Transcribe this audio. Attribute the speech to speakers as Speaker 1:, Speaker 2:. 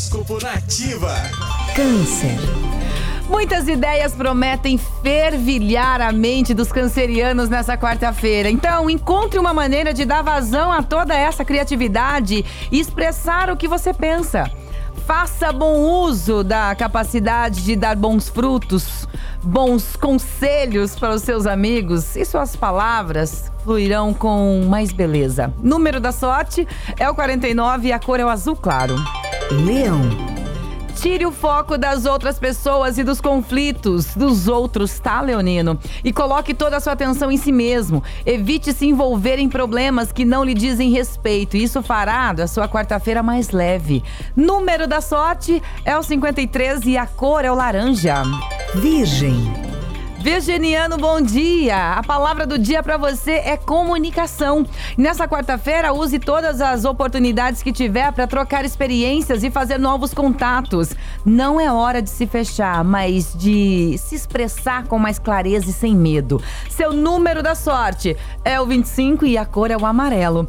Speaker 1: Horóscopo Nativa.
Speaker 2: Câncer. Muitas ideias prometem fervilhar a mente dos cancerianos nessa quarta-feira. Então, encontre uma maneira de dar vazão a toda essa criatividade e expressar o que você pensa. Faça bom uso da capacidade de dar bons frutos, bons conselhos para os seus amigos e suas palavras fluirão com mais beleza. Número da sorte é o 49 e a cor é o azul claro.
Speaker 3: Leão.
Speaker 2: Tire o foco das outras pessoas e dos conflitos dos outros, tá, Leonino? E coloque toda a sua atenção em si mesmo. Evite se envolver em problemas que não lhe dizem respeito. Isso fará da sua quarta-feira mais leve. Número da sorte é o 53 e a cor é o laranja.
Speaker 3: Virgem.
Speaker 2: Virginiano, bom dia! A palavra do dia para você é comunicação. Nessa quarta-feira, use todas as oportunidades que tiver para trocar experiências e fazer novos contatos. Não é hora de se fechar, mas de se expressar com mais clareza e sem medo. Seu número da sorte é o 25 e a cor é o amarelo.